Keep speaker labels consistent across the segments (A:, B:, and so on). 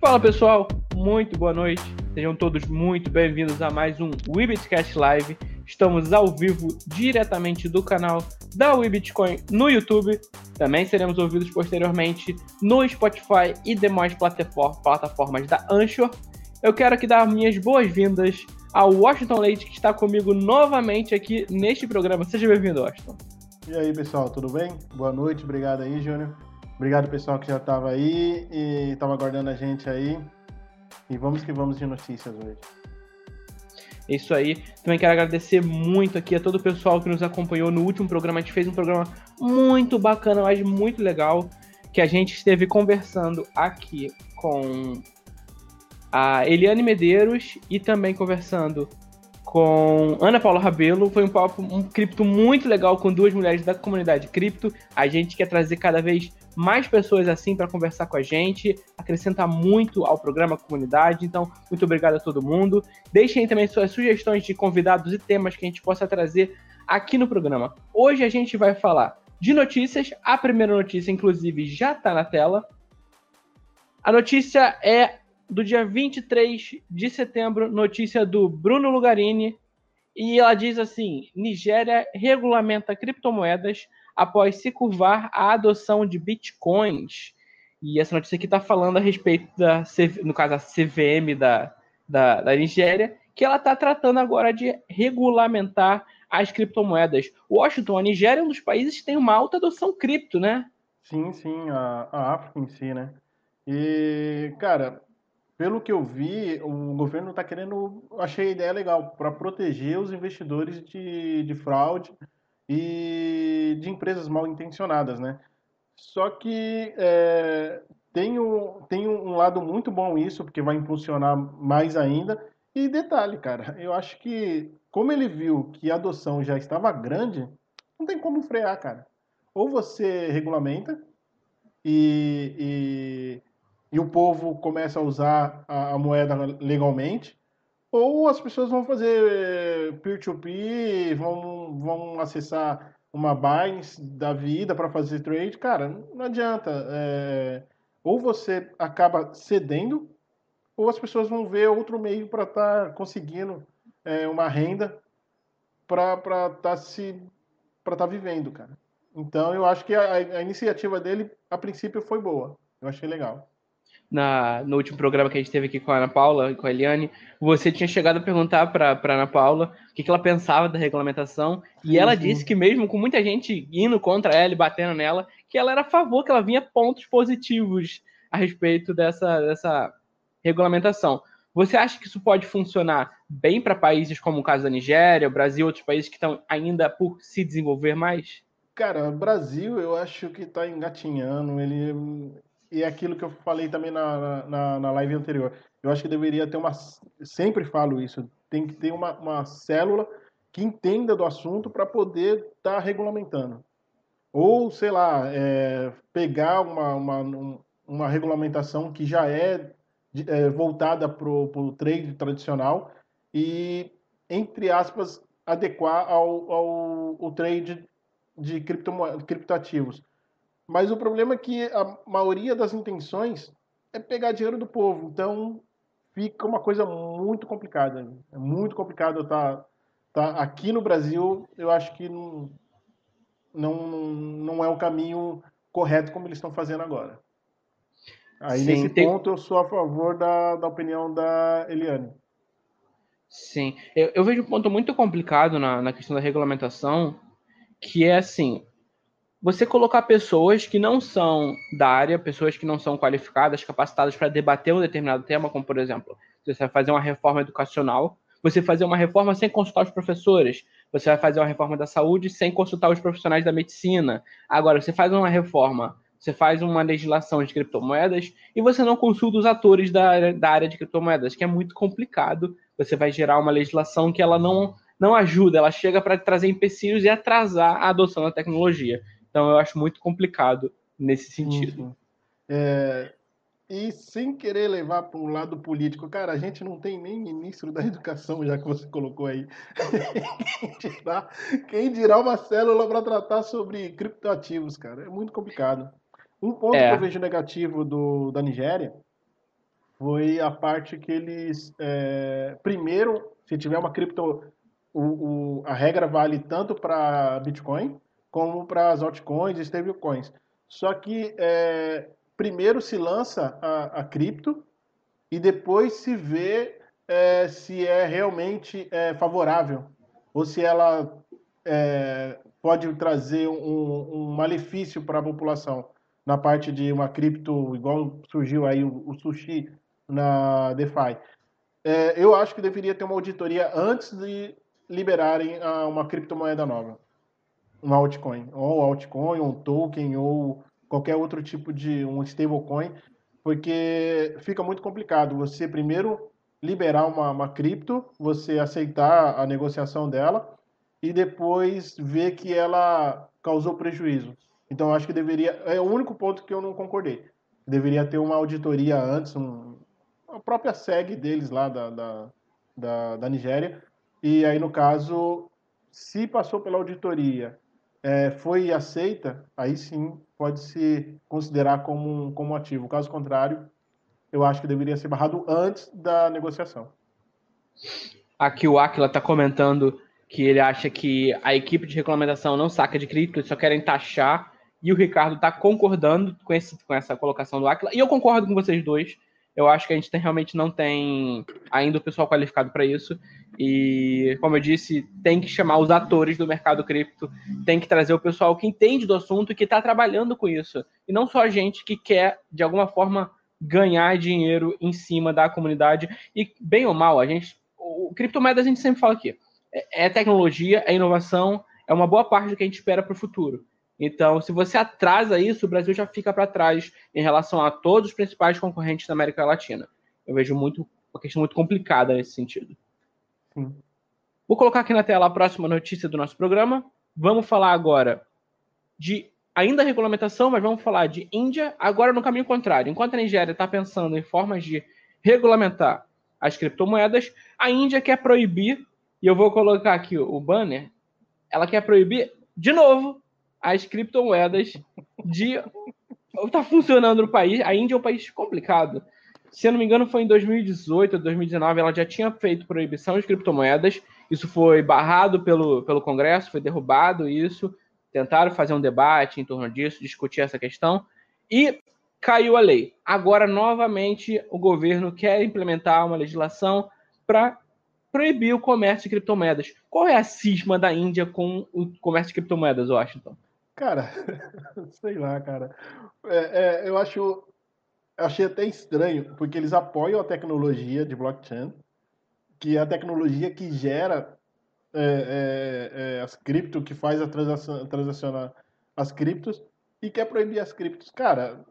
A: Fala pessoal, muito boa noite. Sejam todos muito bem-vindos a mais um Webitcast Live. Estamos ao vivo diretamente do canal da Webitcoin no YouTube. Também seremos ouvidos posteriormente no Spotify e demais plataformas da Anchor. Eu quero aqui dar minhas boas-vindas ao Washington Leite, que está comigo novamente aqui neste programa. Seja bem-vindo, Washington.
B: E aí, pessoal, tudo bem? Boa noite, obrigado aí, Júnior. Obrigado, pessoal, que já estava aí e estava aguardando a gente aí. E vamos que vamos de notícias hoje.
A: É isso aí. Também quero agradecer muito aqui a todo o pessoal que nos acompanhou no último programa. A gente fez um programa muito bacana, mas muito legal, que a gente esteve conversando aqui com a Eliane Medeiros e também conversando com Ana Paula Rabelo. Foi um papo, um cripto muito legal com duas mulheres da comunidade cripto. A gente quer trazer cada vez mais pessoas assim para conversar com a gente, acrescentar muito ao programa, comunidade. Então, muito obrigado a todo mundo. Deixem também suas sugestões de convidados e temas que a gente possa trazer aqui no programa. Hoje a gente vai falar de notícias. A primeira notícia, inclusive, já está na tela. A notícia é do dia 23 de setembro, notícia do Bruno Lugarini, e ela diz assim: Nigéria regulamenta criptomoedas após se curvar à adoção de bitcoins. E essa notícia aqui está falando a respeito da, no caso, a CVM da, da, da Nigéria, que ela está tratando agora de regulamentar as criptomoedas. Washington, a Nigéria é um dos países que tem uma alta adoção cripto, né?
B: Sim, sim, a, a África em si, né? E, cara, pelo que eu vi, o governo está querendo, achei a ideia legal, para proteger os investidores de, de fraude e de empresas mal intencionadas, né? Só que é, tem, um, tem um lado muito bom isso, porque vai impulsionar mais ainda. E detalhe, cara, eu acho que como ele viu que a adoção já estava grande, não tem como frear, cara. Ou você regulamenta e, e o povo começa a usar a, a moeda legalmente, ou as pessoas vão fazer peer-to-peer, -peer, vão, vão acessar uma Binance da vida para fazer trade. Cara, não adianta. É, ou você acaba cedendo, ou as pessoas vão ver outro meio para estar tá conseguindo é, uma renda para estar tá se para estar tá vivendo, cara. Então eu acho que a, a iniciativa dele, a princípio, foi boa. Eu achei legal
A: na, no último programa que a gente teve aqui com a Ana Paula, com a Eliane, você tinha chegado a perguntar para a Ana Paula o que, que, ela pensava da regulamentação, e ela disse que mesmo com muita gente indo contra ela e batendo nela, que ela era a favor, que ela vinha pontos positivos a respeito dessa, dessa regulamentação. Você acha que isso pode funcionar bem para países como o caso da Nigéria, o Brasil, outros países que estão ainda por se desenvolver mais?
B: Cara, Brasil eu acho que está engatinhando, ele e é aquilo que eu falei também na, na, na live anterior. Eu acho que deveria ter uma. Sempre falo isso, tem que ter uma, uma célula que entenda do assunto para poder estar tá regulamentando. Ou, sei lá, é, pegar uma, uma, uma regulamentação que já é, é voltada para o trade tradicional e, entre aspas, adequar ao, ao, ao trade de cripto, criptoativos. Mas o problema é que a maioria das intenções é pegar dinheiro do povo. Então fica uma coisa muito complicada. É muito complicado estar tá, tá aqui no Brasil. Eu acho que não, não, não é o caminho correto como eles estão fazendo agora. Aí Sim, nesse tem... ponto eu sou a favor da, da opinião da Eliane.
A: Sim, eu, eu vejo um ponto muito complicado na, na questão da regulamentação, que é assim, você colocar pessoas que não são da área, pessoas que não são qualificadas, capacitadas para debater um determinado tema, como por exemplo, você vai fazer uma reforma educacional, você fazer uma reforma sem consultar os professores, você vai fazer uma reforma da saúde sem consultar os profissionais da medicina. Agora, você faz uma reforma, você faz uma legislação de criptomoedas e você não consulta os atores da, da área de criptomoedas, que é muito complicado. Você vai gerar uma legislação que ela não, não ajuda, ela chega para trazer empecilhos e atrasar a adoção da tecnologia. Então eu acho muito complicado nesse sentido. Uhum.
B: É, e sem querer levar para um lado político, cara, a gente não tem nem ministro da educação, já que você colocou aí. quem, dirá, quem dirá uma célula para tratar sobre criptoativos, cara? É muito complicado. Um ponto é. que eu vejo negativo do, da Nigéria foi a parte que eles. É, primeiro, se tiver uma cripto. O, o, a regra vale tanto para Bitcoin como para as altcoins e stablecoins. Só que é, primeiro se lança a, a, cripto e depois se vê é, se é realmente é, favorável ou se ela é, pode trazer um, um malefício para a população na parte de uma cripto, igual surgiu aí o, o sushi na DeFi. É, eu acho que deveria ter uma auditoria antes de liberarem uma criptomoeda nova, uma altcoin, ou altcoin, ou um token, ou qualquer outro tipo de um stablecoin, porque fica muito complicado você primeiro liberar uma, uma cripto, você aceitar a negociação dela e depois ver que ela causou prejuízo. Então acho que deveria é o único ponto que eu não concordei. Deveria ter uma auditoria antes, um, a própria SEG deles lá da, da, da, da Nigéria. E aí, no caso, se passou pela auditoria, é, foi aceita, aí sim pode se considerar como como ativo. Caso contrário, eu acho que deveria ser barrado antes da negociação.
A: Aqui o Aquila está comentando que ele acha que a equipe de regulamentação não saca de cripto, eles só querem taxar, e o Ricardo está concordando com, esse, com essa colocação do Aquila, e eu concordo com vocês dois. Eu acho que a gente tem, realmente não tem ainda o pessoal qualificado para isso. E, como eu disse, tem que chamar os atores do mercado cripto, tem que trazer o pessoal que entende do assunto e que está trabalhando com isso. E não só a gente que quer, de alguma forma, ganhar dinheiro em cima da comunidade. E, bem ou mal, a gente. O criptomoedas a gente sempre fala aqui. É, é tecnologia, é inovação, é uma boa parte do que a gente espera para o futuro. Então, se você atrasa isso, o Brasil já fica para trás em relação a todos os principais concorrentes da América Latina. Eu vejo muito uma questão muito complicada nesse sentido. Sim. Vou colocar aqui na tela a próxima notícia do nosso programa. Vamos falar agora de ainda regulamentação, mas vamos falar de Índia, agora no caminho contrário. Enquanto a Nigéria está pensando em formas de regulamentar as criptomoedas, a Índia quer proibir, e eu vou colocar aqui o banner, ela quer proibir de novo as criptomoedas de. Está funcionando no país. A Índia é um país complicado. Se eu não me engano, foi em 2018 ou 2019, ela já tinha feito proibição de criptomoedas. Isso foi barrado pelo, pelo Congresso, foi derrubado isso. Tentaram fazer um debate em torno disso, discutir essa questão. E caiu a lei. Agora, novamente, o governo quer implementar uma legislação para proibir o comércio de criptomoedas. Qual é a cisma da Índia com o comércio de criptomoedas, Washington?
B: Cara, sei lá, cara. É, é, eu acho. Achei até estranho, porque eles apoiam a tecnologia de blockchain, que é a tecnologia que gera é, é, é as cripto, que faz a transação, transacionar as criptos, e quer proibir as criptos. Cara,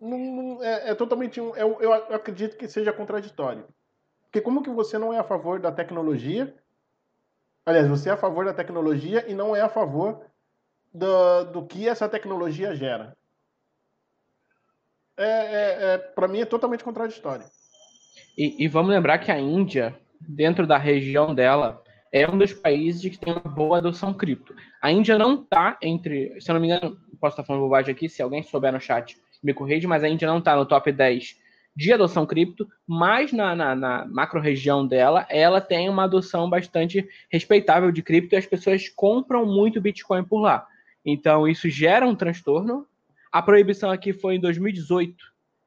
B: não, não, é, é, totalmente. Um, eu, eu acredito que seja contraditório. Porque como que você não é a favor da tecnologia? Aliás, você é a favor da tecnologia e não é a favor do, do que essa tecnologia gera. É, é, é para mim é totalmente contraditório.
A: E, e, vamos lembrar que a Índia, dentro da região dela, é um dos países que tem uma boa adoção cripto. A Índia não está entre, se eu não me engano, posso estar falando bobagem aqui, se alguém souber no chat, me corrige, mas a Índia não está no top 10 de adoção cripto, mas na, na, na macro-região dela, ela tem uma adoção bastante respeitável de cripto e as pessoas compram muito Bitcoin por lá. Então, isso gera um transtorno. A proibição aqui foi em 2018.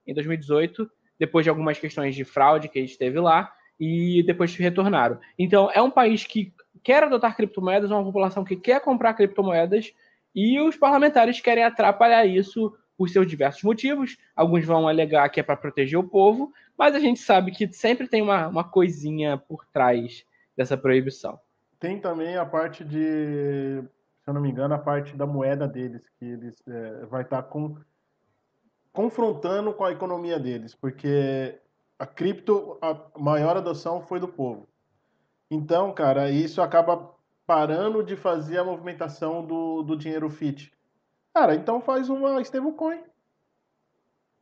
A: Em 2018, depois de algumas questões de fraude que eles teve lá, e depois retornaram. Então, é um país que quer adotar criptomoedas, uma população que quer comprar criptomoedas, e os parlamentares querem atrapalhar isso por seus diversos motivos. Alguns vão alegar que é para proteger o povo, mas a gente sabe que sempre tem uma, uma coisinha por trás dessa proibição.
B: Tem também a parte de se eu não me engano, a parte da moeda deles, que eles é, vai estar tá com, confrontando com a economia deles, porque a cripto, a maior adoção foi do povo. Então, cara, isso acaba parando de fazer a movimentação do, do dinheiro fit. Cara, então faz uma stablecoin.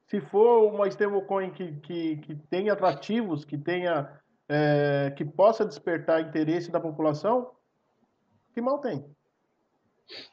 B: Se for uma stablecoin que, que, que tenha atrativos, que tenha é, que possa despertar interesse da população, que mal tem.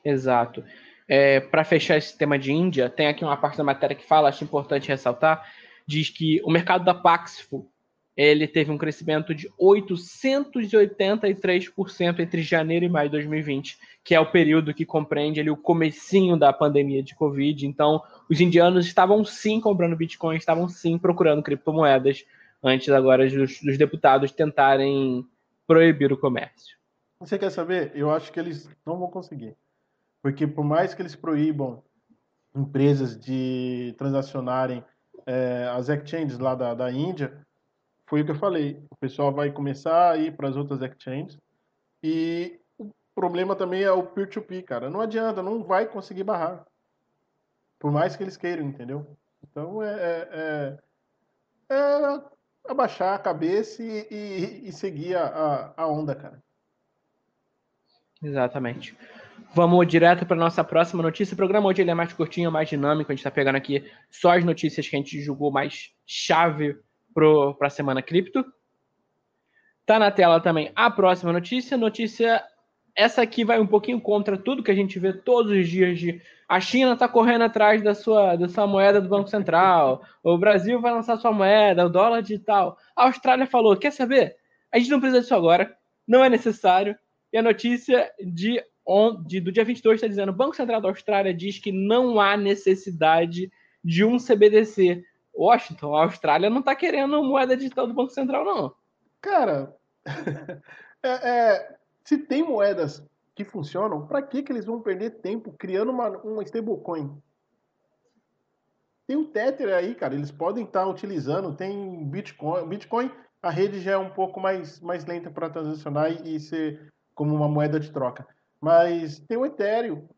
A: Exato. É, Para fechar esse tema de Índia, tem aqui uma parte da matéria que fala, acho importante ressaltar, diz que o mercado da Paxful ele teve um crescimento de 883% entre janeiro e maio de 2020, que é o período que compreende ali o comecinho da pandemia de Covid. Então, os indianos estavam sim comprando Bitcoin, estavam sim procurando criptomoedas, antes agora dos, dos deputados tentarem proibir o comércio.
B: Você quer saber? Eu acho que eles não vão conseguir. Porque por mais que eles proíbam empresas de transacionarem é, as exchanges lá da, da Índia, foi o que eu falei. O pessoal vai começar a ir para as outras exchanges e o problema também é o peer-to-peer, -peer, cara. Não adianta, não vai conseguir barrar. Por mais que eles queiram, entendeu? Então é, é, é, é abaixar a cabeça e, e, e seguir a, a onda, cara.
A: Exatamente. Vamos direto para nossa próxima notícia. O programa hoje ele é mais curtinho, mais dinâmico. A gente está pegando aqui só as notícias que a gente julgou mais chave para a semana cripto. Tá na tela também a próxima notícia. Notícia essa aqui vai um pouquinho contra tudo que a gente vê todos os dias de a China está correndo atrás da sua, da sua moeda do Banco Central, o Brasil vai lançar sua moeda, o dólar digital. A Austrália falou: quer saber? A gente não precisa disso agora, não é necessário. E a notícia de, on, do dia 22 está dizendo: o Banco Central da Austrália diz que não há necessidade de um CBDC Washington, a Austrália não está querendo moeda digital do Banco Central, não.
B: Cara, é, é, se tem moedas que funcionam, para que, que eles vão perder tempo criando uma, uma stablecoin? Tem o Tether aí, cara, eles podem estar tá utilizando, tem Bitcoin. Bitcoin, a rede já é um pouco mais, mais lenta para transacionar e, e ser como uma moeda de troca. Mas tem o Ethereum.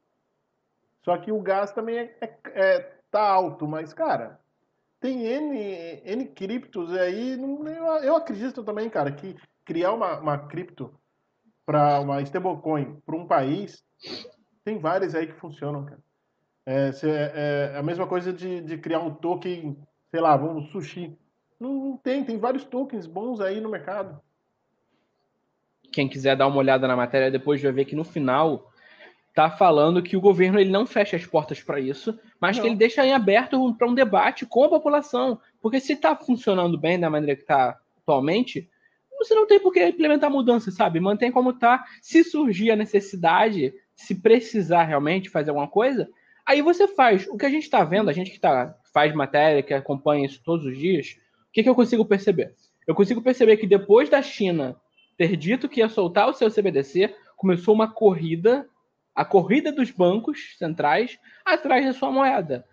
B: Só que o gás também é, é, é tá alto, mas, cara, tem N, N criptos aí. Eu, acredito também, cara, que criar uma, uma cripto para uma stablecoin para um país, tem várias aí que funcionam, cara. É, é, é, a mesma coisa de, de criar um token, sei lá, vamos sushi. Não, não tem, tem vários tokens bons aí no mercado.
A: Quem quiser dar uma olhada na matéria depois vai ver que no final tá falando que o governo ele não fecha as portas para isso, mas não. que ele deixa em aberto para um debate com a população. Porque se está funcionando bem da maneira que está atualmente, você não tem por que implementar mudança, sabe? Mantém como está. Se surgir a necessidade, se precisar realmente fazer alguma coisa, aí você faz. O que a gente está vendo, a gente que tá, faz matéria, que acompanha isso todos os dias, o que, que eu consigo perceber? Eu consigo perceber que depois da China ter dito que ia soltar o seu CBDC, começou uma corrida a corrida dos bancos centrais atrás da sua moeda.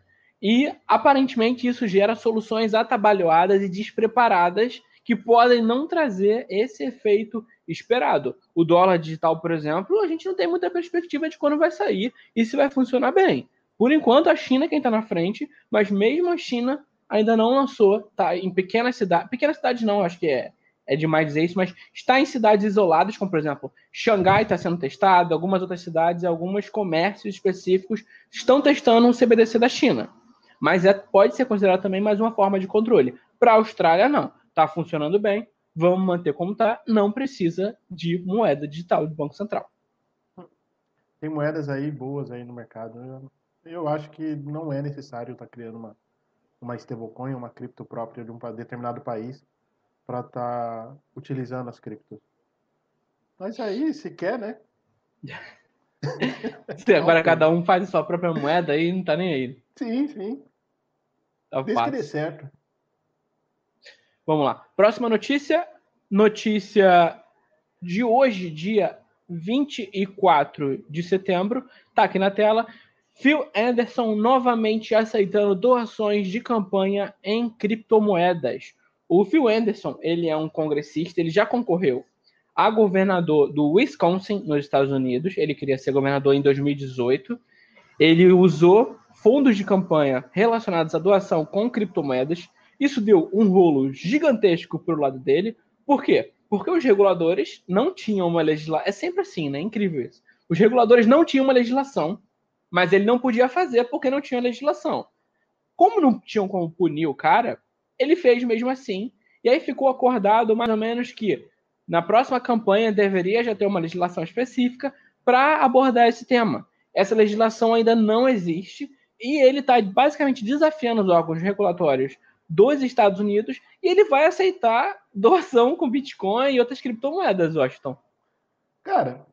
A: E aparentemente isso gera soluções atabalhoadas e despreparadas que podem não trazer esse efeito esperado. O dólar digital, por exemplo, a gente não tem muita perspectiva de quando vai sair e se vai funcionar bem. Por enquanto, a China é quem está na frente, mas mesmo a China ainda não lançou, tá em pequenas cidades, pequenas cidades não, acho que é é demais dizer isso, mas está em cidades isoladas, como por exemplo, Xangai está sendo testado, algumas outras cidades, alguns comércios específicos estão testando um CBDC da China. Mas é, pode ser considerado também mais uma forma de controle. Para a Austrália, não. Está funcionando bem, vamos manter como está, não precisa de moeda digital do Banco Central.
B: Tem moedas aí boas aí no mercado. Eu, eu acho que não é necessário estar tá criando uma, uma stablecoin, uma cripto própria de um determinado país para estar tá utilizando as criptos. Mas aí, se quer, né?
A: Agora cada um faz a sua própria moeda e não tá nem aí.
B: Sim, sim. Tá Desde que dê certo.
A: Vamos lá. Próxima notícia. Notícia de hoje, dia 24 de setembro. Tá aqui na tela. Phil Anderson novamente aceitando doações de campanha em criptomoedas. O Phil Anderson, ele é um congressista, ele já concorreu a governador do Wisconsin, nos Estados Unidos. Ele queria ser governador em 2018. Ele usou fundos de campanha relacionados à doação com criptomoedas. Isso deu um rolo gigantesco para o lado dele. Por quê? Porque os reguladores não tinham uma legislação. É sempre assim, né? Incrível isso. Os reguladores não tinham uma legislação, mas ele não podia fazer porque não tinha legislação. Como não tinham como punir o cara, ele fez mesmo assim. E aí ficou acordado mais ou menos que na próxima campanha deveria já ter uma legislação específica para abordar esse tema. Essa legislação ainda não existe e ele está basicamente desafiando os órgãos regulatórios dos Estados Unidos e ele vai aceitar doação com Bitcoin e outras criptomoedas, Washington.
B: Cara,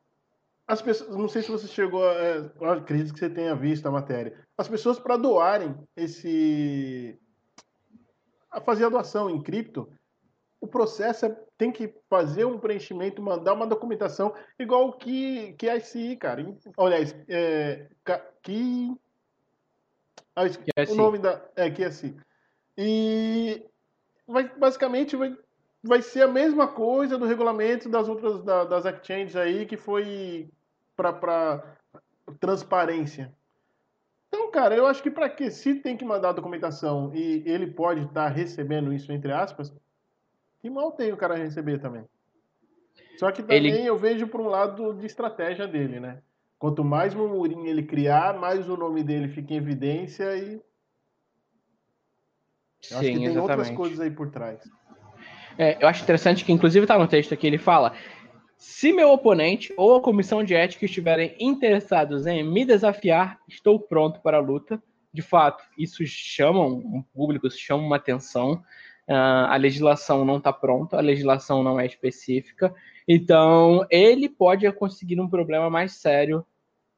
B: as pessoas, não sei se você chegou, a, é, acredito que você tenha visto a matéria. As pessoas para doarem esse, a fazer a doação em cripto, o processo é, tem que fazer um preenchimento, mandar uma documentação igual que que a ICI, cara. Olha, é, que ah, o nome da é que é assim. E vai, basicamente vai, vai ser a mesma coisa do regulamento das outras da, das exchanges aí que foi para transparência. Então, cara, eu acho que para que se tem que mandar a documentação e ele pode estar tá recebendo isso entre aspas, que mal tem o cara receber também. Só que também ele... eu vejo por um lado de estratégia dele, né? Quanto mais murmurinho ele criar, mais o nome dele fica em evidência e eu Sim, acho que tem exatamente. outras coisas aí por trás.
A: É, eu acho interessante que, inclusive, está no texto aqui, ele fala: se meu oponente ou a comissão de ética estiverem interessados em me desafiar, estou pronto para a luta. De fato, isso chama um público, isso chama uma atenção. Uh, a legislação não está pronta, a legislação não é específica. Então, ele pode conseguir um problema mais sério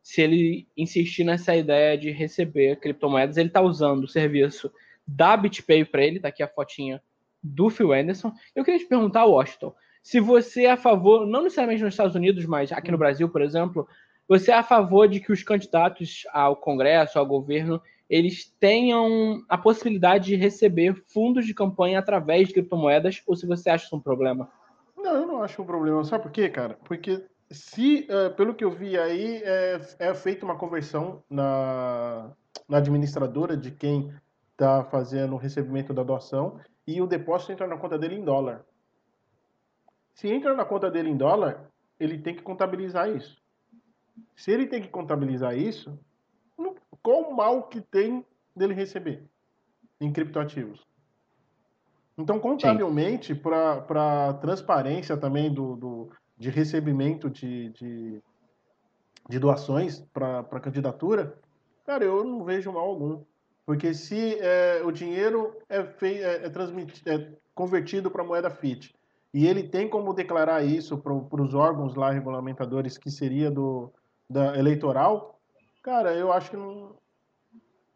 A: se ele insistir nessa ideia de receber criptomoedas. Ele está usando o serviço da BitPay para ele, tá aqui a fotinha do Phil Anderson. Eu queria te perguntar, Washington, se você é a favor, não necessariamente nos Estados Unidos, mas aqui no Brasil, por exemplo, você é a favor de que os candidatos ao Congresso, ao governo, eles tenham a possibilidade de receber fundos de campanha através de criptomoedas, ou se você acha isso um problema?
B: Não, eu não acho um problema. Sabe por quê, cara? Porque se, uh, pelo que eu vi aí, é, é feita uma conversão na, na administradora de quem está fazendo o recebimento da doação e o depósito entra na conta dele em dólar. Se entra na conta dele em dólar, ele tem que contabilizar isso. Se ele tem que contabilizar isso, qual o mal que tem dele receber em criptoativos? Então, contabilmente, para transparência também do, do, de recebimento de, de, de doações para a candidatura, cara, eu não vejo mal algum. Porque se é, o dinheiro é, fei, é, é, é convertido para moeda FIT e ele tem como declarar isso para os órgãos lá regulamentadores que seria do da eleitoral, cara, eu acho que não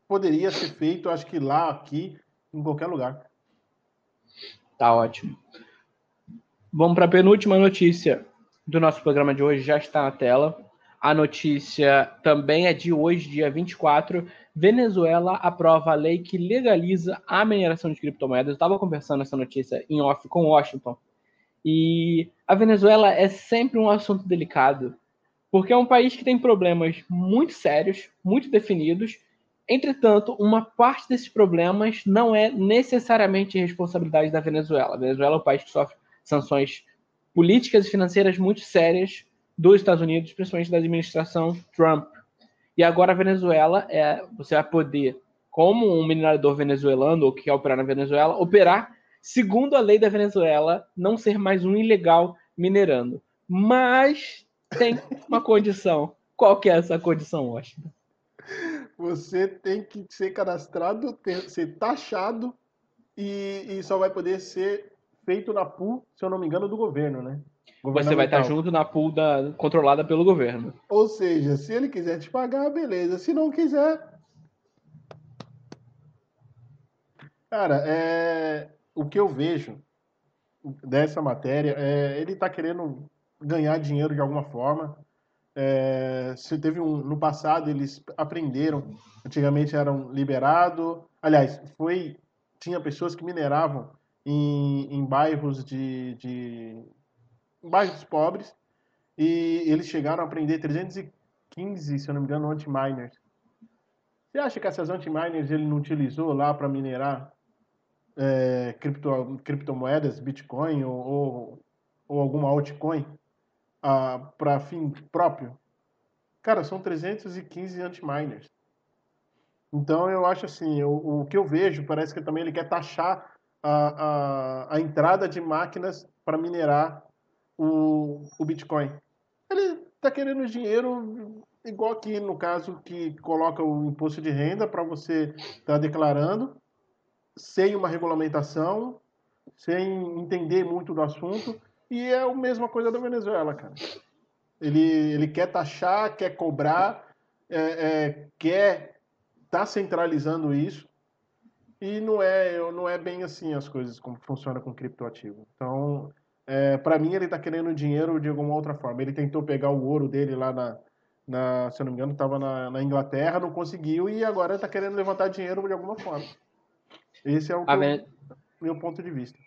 B: poderia ser feito, acho que lá, aqui, em qualquer lugar.
A: Tá ótimo. Vamos para a penúltima notícia do nosso programa de hoje, já está na tela. A notícia também é de hoje, dia 24. Venezuela aprova a lei que legaliza a mineração de criptomoedas. Eu estava conversando essa notícia em off com Washington. E a Venezuela é sempre um assunto delicado, porque é um país que tem problemas muito sérios, muito definidos. Entretanto, uma parte desses problemas não é necessariamente responsabilidade da Venezuela. A Venezuela é um país que sofre sanções políticas e financeiras muito sérias dos Estados Unidos, principalmente da administração Trump. E agora a Venezuela, é, você vai poder, como um minerador venezuelano ou que quer operar na Venezuela, operar segundo a lei da Venezuela, não ser mais um ilegal minerando. Mas tem uma condição. Qual que é essa condição, Washington?
B: Você tem que ser cadastrado, ter, ser taxado e, e só vai poder ser feito na pool, se eu não me engano, do governo, né?
A: Você vai estar junto na pool da, controlada pelo governo.
B: Ou seja, se ele quiser te pagar, beleza. Se não quiser. Cara, é... o que eu vejo dessa matéria é ele está querendo ganhar dinheiro de alguma forma. É... se teve um no passado eles aprenderam, antigamente eram liberado. Aliás, foi tinha pessoas que mineravam em, em bairros de, de bairros pobres, e eles chegaram a prender 315, se eu não me engano, anti-miners. Você acha que essas anti-miners ele não utilizou lá para minerar é, cripto, criptomoedas, Bitcoin ou, ou, ou alguma altcoin ah, para fim próprio? Cara, são 315 anti-miners. Então eu acho assim, o, o que eu vejo parece que também ele quer taxar a, a, a entrada de máquinas para minerar o, o Bitcoin. Ele está querendo dinheiro igual aqui no caso que coloca o imposto de renda para você estar tá declarando. Sem uma regulamentação, sem entender muito do assunto, e é a mesma coisa da Venezuela, cara. Ele, ele quer taxar, quer cobrar, é, é, quer tá centralizando isso, e não é, não é bem assim as coisas como funciona com criptoativo. Então, é, para mim, ele está querendo dinheiro de alguma outra forma. Ele tentou pegar o ouro dele lá na, na se eu não me engano, estava na, na, Inglaterra, não conseguiu e agora está querendo levantar dinheiro de alguma forma. Esse é o Ven... meu ponto de vista.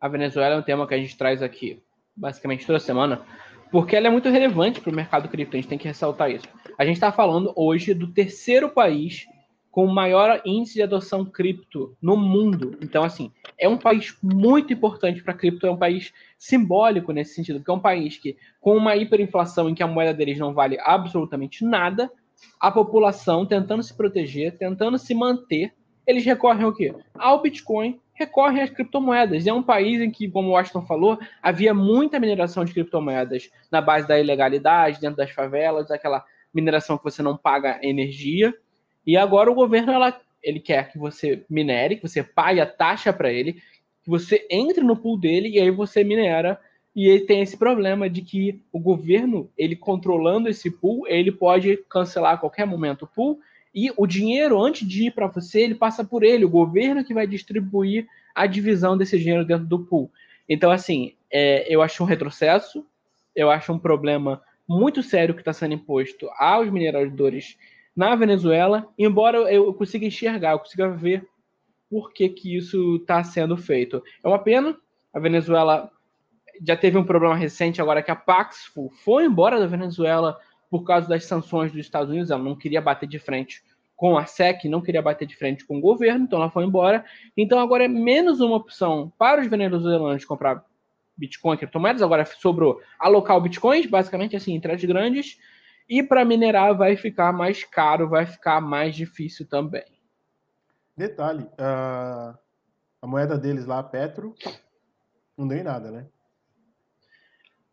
A: A Venezuela é um tema que a gente traz aqui basicamente toda semana, porque ela é muito relevante para o mercado cripto. A gente tem que ressaltar isso. A gente está falando hoje do terceiro país com o maior índice de adoção cripto no mundo. Então, assim, é um país muito importante para cripto, é um país simbólico nesse sentido, porque é um país que, com uma hiperinflação em que a moeda deles não vale absolutamente nada, a população tentando se proteger, tentando se manter, eles recorrem ao quê? Ao Bitcoin, recorrem às criptomoedas. É um país em que, como o Washington falou, havia muita mineração de criptomoedas na base da ilegalidade, dentro das favelas, aquela mineração que você não paga energia. E agora o governo ela, ele quer que você minere, que você pague a taxa para ele, que você entre no pool dele e aí você minera. E ele tem esse problema de que o governo, ele controlando esse pool, ele pode cancelar a qualquer momento o pool e o dinheiro, antes de ir para você, ele passa por ele, o governo que vai distribuir a divisão desse dinheiro dentro do pool. Então, assim, é, eu acho um retrocesso, eu acho um problema muito sério que está sendo imposto aos mineradores na Venezuela, embora eu consiga enxergar, eu consiga ver por que, que isso está sendo feito. É uma pena, a Venezuela já teve um problema recente agora que a Paxful foi embora da Venezuela por causa das sanções dos Estados Unidos, ela não queria bater de frente com a SEC, não queria bater de frente com o governo, então ela foi embora. Então agora é menos uma opção para os venezuelanos comprar Bitcoin, criptomoedas, agora sobrou alocar o Bitcoin, basicamente assim, em trades grandes, e para minerar vai ficar mais caro, vai ficar mais difícil também.
B: Detalhe, a, a moeda deles lá, Petro, não deu em nada, né?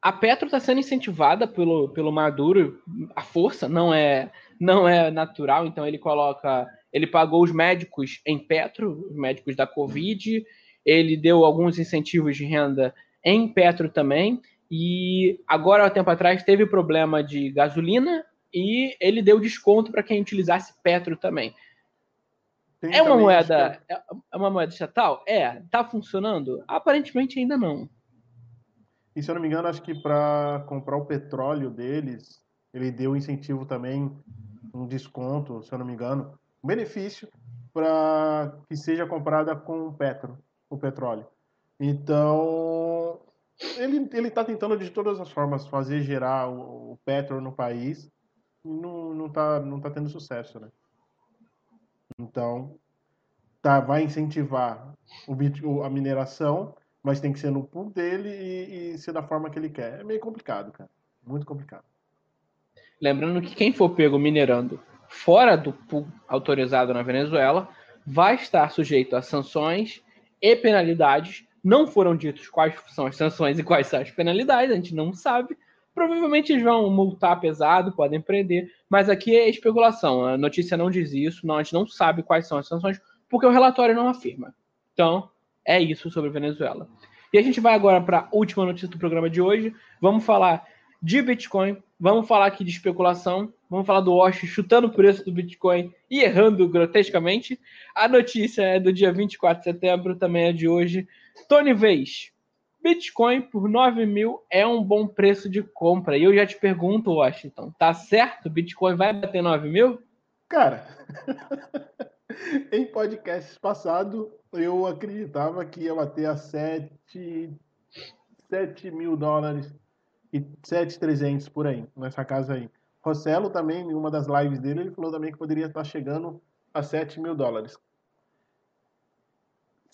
A: A Petro está sendo incentivada pelo, pelo Maduro, a força não é não é natural, então ele coloca, ele pagou os médicos em Petro, os médicos da Covid, ele deu alguns incentivos de renda em Petro também, e agora, há um tempo atrás, teve problema de gasolina e ele deu desconto para quem utilizasse Petro também. Tem é uma moeda, é, é uma moeda estatal? É. Tá funcionando? Aparentemente ainda não.
B: E se eu não me engano, acho que para comprar o petróleo deles, ele deu incentivo também, um desconto, se eu não me engano, um benefício para que seja comprada com petro, o petróleo. Então, ele, ele tá tentando de todas as formas fazer gerar o, o petro no país e não, não, tá, não tá tendo sucesso, né? Então, tá, vai incentivar o, a mineração, mas tem que ser no pool dele e, e ser da forma que ele quer. É meio complicado, cara. Muito complicado.
A: Lembrando que quem for pego minerando fora do pool autorizado na Venezuela vai estar sujeito a sanções e penalidades não foram ditos quais são as sanções e quais são as penalidades, a gente não sabe. Provavelmente eles vão multar pesado, podem prender, mas aqui é especulação. A notícia não diz isso, não, a gente não sabe quais são as sanções, porque o relatório não afirma. Então, é isso sobre Venezuela. E a gente vai agora para a última notícia do programa de hoje. Vamos falar de Bitcoin, vamos falar aqui de especulação, vamos falar do Wash chutando o preço do Bitcoin e errando grotescamente. A notícia é do dia 24 de setembro, também é de hoje. Tony Vez, Bitcoin por 9 mil é um bom preço de compra. E eu já te pergunto, Washington, tá certo? Bitcoin vai bater 9 mil?
B: Cara, em podcasts passado eu acreditava que ia bater a 7, 7 mil dólares e 7,300 por aí, nessa casa aí. Rossello também, em uma das lives dele, ele falou também que poderia estar chegando a 7 mil dólares.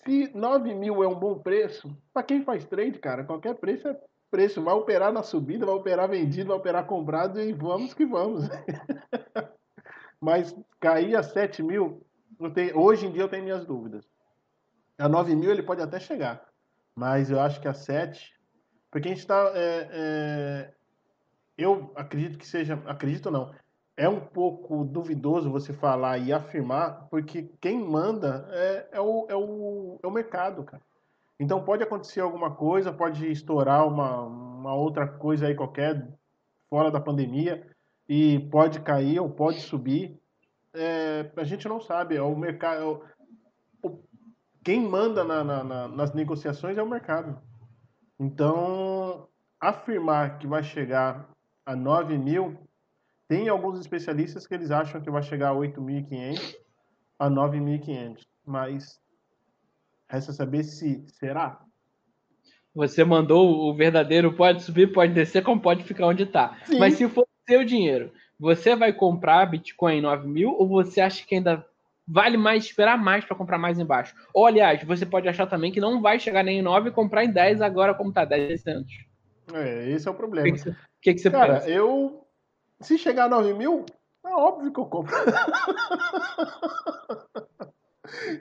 B: Se 9 mil é um bom preço, para quem faz trade, cara, qualquer preço é preço. Vai operar na subida, vai operar vendido, vai operar comprado e vamos que vamos. Mas cair a 7 mil, tenho, hoje em dia eu tenho minhas dúvidas. A 9 mil ele pode até chegar, mas eu acho que a 7, porque a gente está. É, é, eu acredito que seja, acredito não, é um pouco duvidoso você falar e afirmar, porque quem manda é, é, o, é, o, é o mercado, cara. Então pode acontecer alguma coisa, pode estourar uma, uma outra coisa aí qualquer, fora da pandemia, e pode cair ou pode subir. É, a gente não sabe, é o mercado. É o, quem manda na, na, na, nas negociações é o mercado. Então, afirmar que vai chegar a 9 mil tem alguns especialistas que eles acham que vai chegar a 8.500 a 9.500, mas resta saber se será.
A: Você mandou o verdadeiro pode subir, pode descer, como pode ficar onde está. Mas se for seu dinheiro, você vai comprar Bitcoin em 9 mil ou você acha que ainda vale mais esperar mais para comprar mais embaixo? Ou, aliás, você pode achar também que não vai chegar nem em 9 e comprar em 10 agora como está, 10 centos.
B: É, esse é o problema. O
A: que, que, que, você
B: Cara, pensa? eu se chegar a 9 mil, é óbvio que eu compro.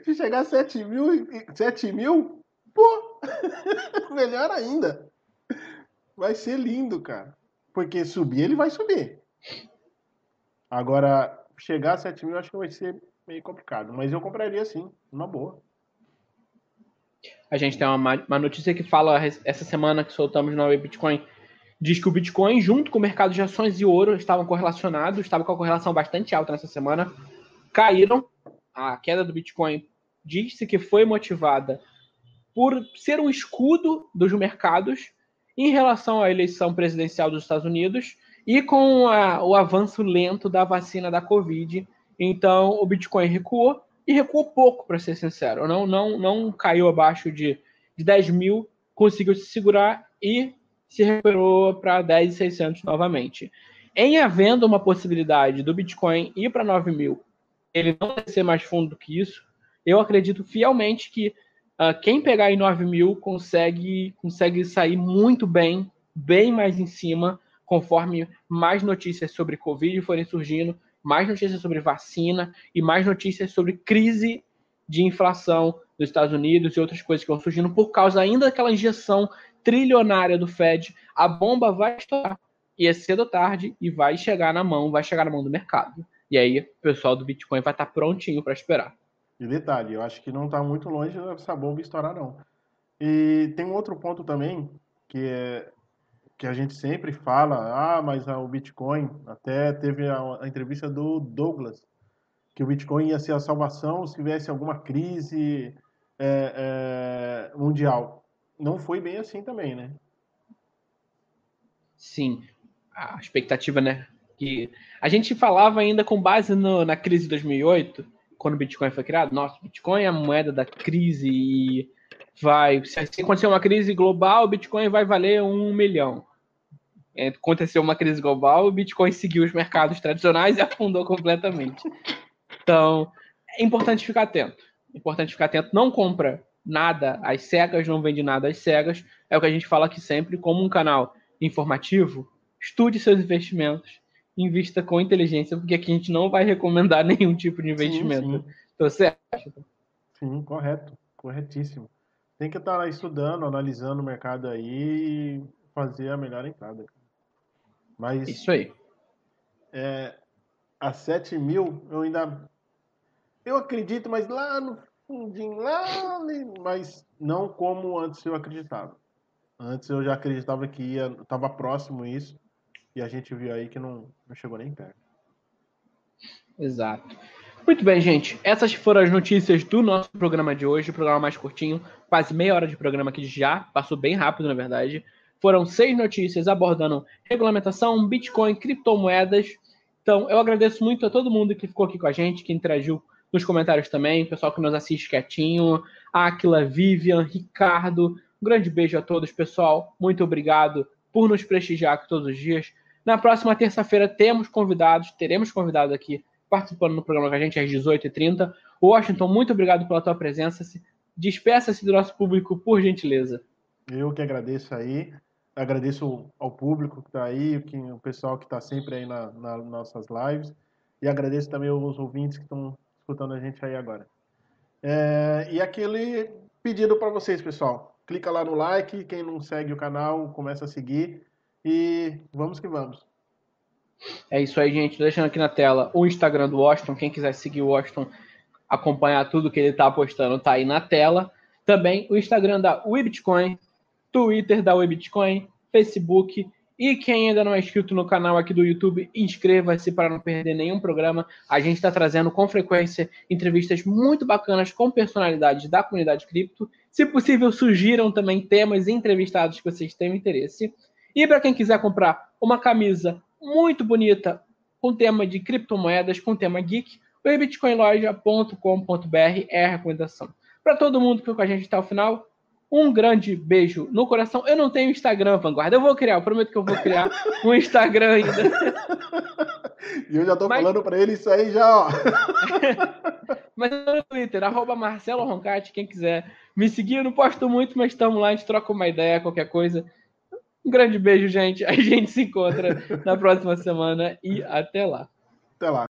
B: Se chegar a 7 mil, 7 mil, pô, melhor ainda. Vai ser lindo, cara. Porque subir, ele vai subir. Agora, chegar a 7 mil, acho que vai ser meio complicado. Mas eu compraria sim, uma boa.
A: A gente tem uma, uma notícia que fala essa semana que soltamos no Bitcoin diz que o Bitcoin, junto com o mercado de ações e ouro, estavam correlacionados, estavam com a correlação bastante alta nessa semana, caíram. A queda do Bitcoin disse que foi motivada por ser um escudo dos mercados em relação à eleição presidencial dos Estados Unidos e com a, o avanço lento da vacina da Covid. Então, o Bitcoin recuou e recuou pouco, para ser sincero. Não, não, não caiu abaixo de, de 10 mil, conseguiu se segurar e se recuperou para 10.600 novamente. Em havendo uma possibilidade do Bitcoin ir para 9 mil, ele não descer mais fundo do que isso, eu acredito fielmente que uh, quem pegar em 9 mil consegue, consegue sair muito bem, bem mais em cima, conforme mais notícias sobre Covid forem surgindo, mais notícias sobre vacina e mais notícias sobre crise de inflação nos Estados Unidos e outras coisas que vão surgindo por causa ainda daquela injeção trilionária do Fed, a bomba vai estourar. E é cedo ou tarde e vai chegar na mão, vai chegar na mão do mercado. E aí o pessoal do Bitcoin vai estar prontinho para esperar.
B: E detalhe, eu acho que não está muito longe dessa bomba estourar, não. E tem um outro ponto também, que é que a gente sempre fala, ah, mas o Bitcoin, até teve a, a entrevista do Douglas, que o Bitcoin ia ser a salvação se tivesse alguma crise é, é, mundial não foi bem assim também, né?
A: Sim. A expectativa, né? Que a gente falava ainda com base no, na crise de 2008, quando o Bitcoin foi criado. Nossa, Bitcoin é a moeda da crise e vai. Se acontecer uma crise global, o Bitcoin vai valer um milhão. É, aconteceu uma crise global, o Bitcoin seguiu os mercados tradicionais e afundou completamente. Então, é importante ficar atento. É importante ficar atento. Não compra nada às cegas, não vende nada às cegas. É o que a gente fala aqui sempre, como um canal informativo, estude seus investimentos, invista com inteligência, porque aqui a gente não vai recomendar nenhum tipo de investimento. Sim, sim. Tô certo?
B: Sim, correto, corretíssimo. Tem que estar estudando, analisando o mercado aí e fazer a melhor entrada. Mas
A: isso aí.
B: É, a 7 mil, eu ainda. Eu acredito, mas lá no fundinho lá, mas não como antes eu acreditava. Antes eu já acreditava que ia, estava próximo isso, e a gente viu aí que não, não chegou nem perto.
A: Exato. Muito bem, gente. Essas foram as notícias do nosso programa de hoje, o programa mais curtinho, quase meia hora de programa aqui já, passou bem rápido, na verdade. Foram seis notícias abordando regulamentação, Bitcoin, criptomoedas. Então, eu agradeço muito a todo mundo que ficou aqui com a gente, que interagiu nos comentários também, pessoal que nos assiste quietinho, Aquila, Vivian, Ricardo. Um grande beijo a todos, pessoal. Muito obrigado por nos prestigiar todos os dias. Na próxima terça-feira temos convidados, teremos convidados aqui participando no programa com a gente às 18h30. Washington, muito obrigado pela tua presença. Despeça-se do nosso público, por gentileza.
B: Eu que agradeço aí. Agradeço ao público que está aí, o pessoal que está sempre aí nas na nossas lives. E agradeço também aos ouvintes que estão escutando a gente aí agora. É, e aquele pedido para vocês, pessoal. Clica lá no like, quem não segue o canal, começa a seguir. E vamos que vamos.
A: É isso aí, gente. Tô deixando aqui na tela o Instagram do Washington. Quem quiser seguir o Washington, acompanhar tudo que ele tá postando, tá aí na tela. Também o Instagram da Webitcoin, Twitter da Webitcoin, Facebook. E quem ainda não é inscrito no canal aqui do YouTube, inscreva-se para não perder nenhum programa. A gente está trazendo com frequência entrevistas muito bacanas com personalidades da comunidade cripto. Se possível, surgiram também temas entrevistados que vocês tenham interesse. E para quem quiser comprar uma camisa muito bonita com tema de criptomoedas, com tema geek, o bitcoinloja.com.br é a recomendação. Para todo mundo que ficou com a gente até o final, um grande beijo no coração. Eu não tenho Instagram, Vanguarda. Eu vou criar, eu prometo que eu vou criar um Instagram ainda.
B: E eu já tô Mas... falando para ele isso aí já, ó.
A: Mas no Twitter, arroba Marcelo Roncati, quem quiser me seguir. Eu não posto muito, mas estamos lá, a gente troca uma ideia, qualquer coisa. Um grande beijo, gente. A gente se encontra na próxima semana e até lá.
B: Até lá.